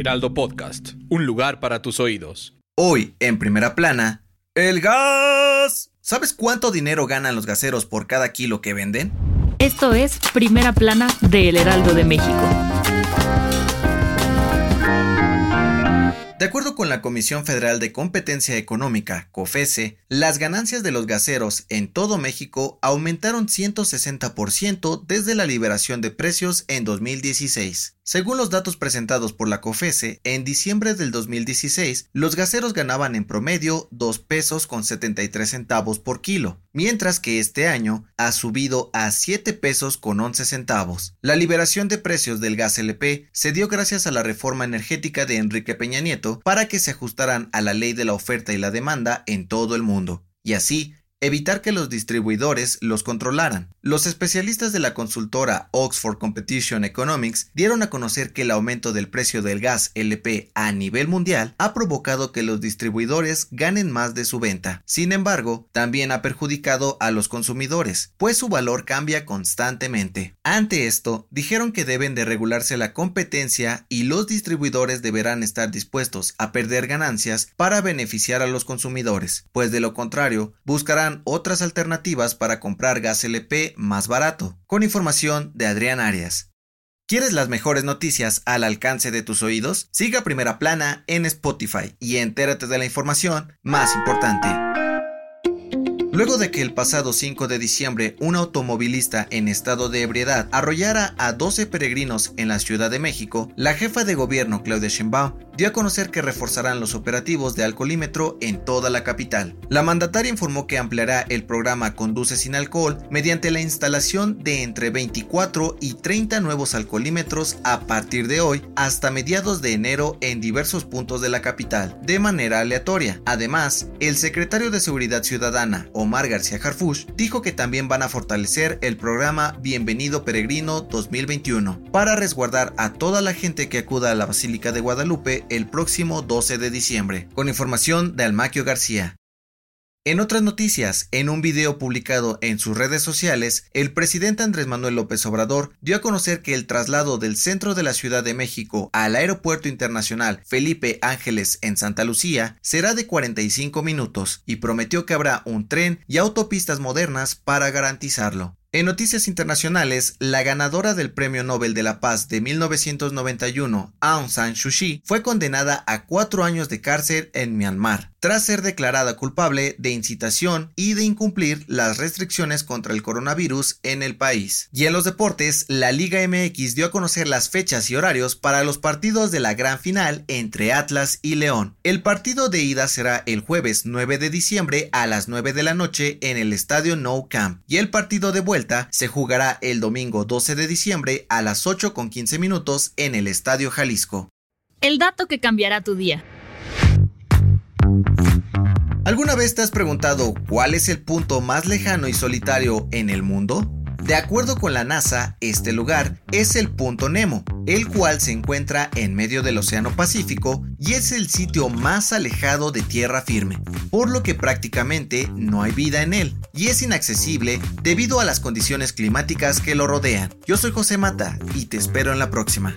Heraldo Podcast, un lugar para tus oídos. Hoy, en primera plana, el gas. ¿Sabes cuánto dinero ganan los gaseros por cada kilo que venden? Esto es Primera Plana de El Heraldo de México. De acuerdo con la Comisión Federal de Competencia Económica, COFESE, las ganancias de los gaseros en todo México aumentaron 160% desde la liberación de precios en 2016. Según los datos presentados por la COFESE, en diciembre del 2016, los gaseros ganaban en promedio 2 pesos con 73 centavos por kilo, mientras que este año ha subido a 7 pesos con 11 centavos. La liberación de precios del gas LP se dio gracias a la reforma energética de Enrique Peña Nieto para que se ajustaran a la ley de la oferta y la demanda en todo el mundo. Y así, evitar que los distribuidores los controlaran. Los especialistas de la consultora Oxford Competition Economics dieron a conocer que el aumento del precio del gas LP a nivel mundial ha provocado que los distribuidores ganen más de su venta. Sin embargo, también ha perjudicado a los consumidores, pues su valor cambia constantemente. Ante esto, dijeron que deben de regularse la competencia y los distribuidores deberán estar dispuestos a perder ganancias para beneficiar a los consumidores, pues de lo contrario, buscarán otras alternativas para comprar gas LP más barato, con información de Adrián Arias. ¿Quieres las mejores noticias al alcance de tus oídos? Siga Primera Plana en Spotify y entérate de la información más importante. Luego de que el pasado 5 de diciembre un automovilista en estado de ebriedad arrollara a 12 peregrinos en la Ciudad de México, la jefa de gobierno Claudia Sheinbaum dio a conocer que reforzarán los operativos de alcoholímetro en toda la capital. La mandataria informó que ampliará el programa Conduce sin alcohol mediante la instalación de entre 24 y 30 nuevos alcoholímetros a partir de hoy hasta mediados de enero en diversos puntos de la capital, de manera aleatoria. Además, el secretario de Seguridad Ciudadana, Omar García Harfush, dijo que también van a fortalecer el programa Bienvenido Peregrino 2021 para resguardar a toda la gente que acuda a la Basílica de Guadalupe el próximo 12 de diciembre, con información de Almaquio García. En otras noticias, en un video publicado en sus redes sociales, el presidente Andrés Manuel López Obrador dio a conocer que el traslado del centro de la Ciudad de México al Aeropuerto Internacional Felipe Ángeles en Santa Lucía será de 45 minutos y prometió que habrá un tren y autopistas modernas para garantizarlo. En noticias internacionales, la ganadora del Premio Nobel de la Paz de 1991, Aung San Suu Kyi, fue condenada a cuatro años de cárcel en Myanmar, tras ser declarada culpable de incitación y de incumplir las restricciones contra el coronavirus en el país. Y en los deportes, la Liga MX dio a conocer las fechas y horarios para los partidos de la gran final entre Atlas y León. El partido de ida será el jueves 9 de diciembre a las 9 de la noche en el estadio No Camp y el partido de vuelta se jugará el domingo 12 de diciembre a las 8 con 15 minutos en el Estadio Jalisco. El dato que cambiará tu día. ¿Alguna vez te has preguntado cuál es el punto más lejano y solitario en el mundo? De acuerdo con la NASA, este lugar es el punto Nemo, el cual se encuentra en medio del Océano Pacífico y es el sitio más alejado de tierra firme, por lo que prácticamente no hay vida en él y es inaccesible debido a las condiciones climáticas que lo rodean. Yo soy José Mata y te espero en la próxima.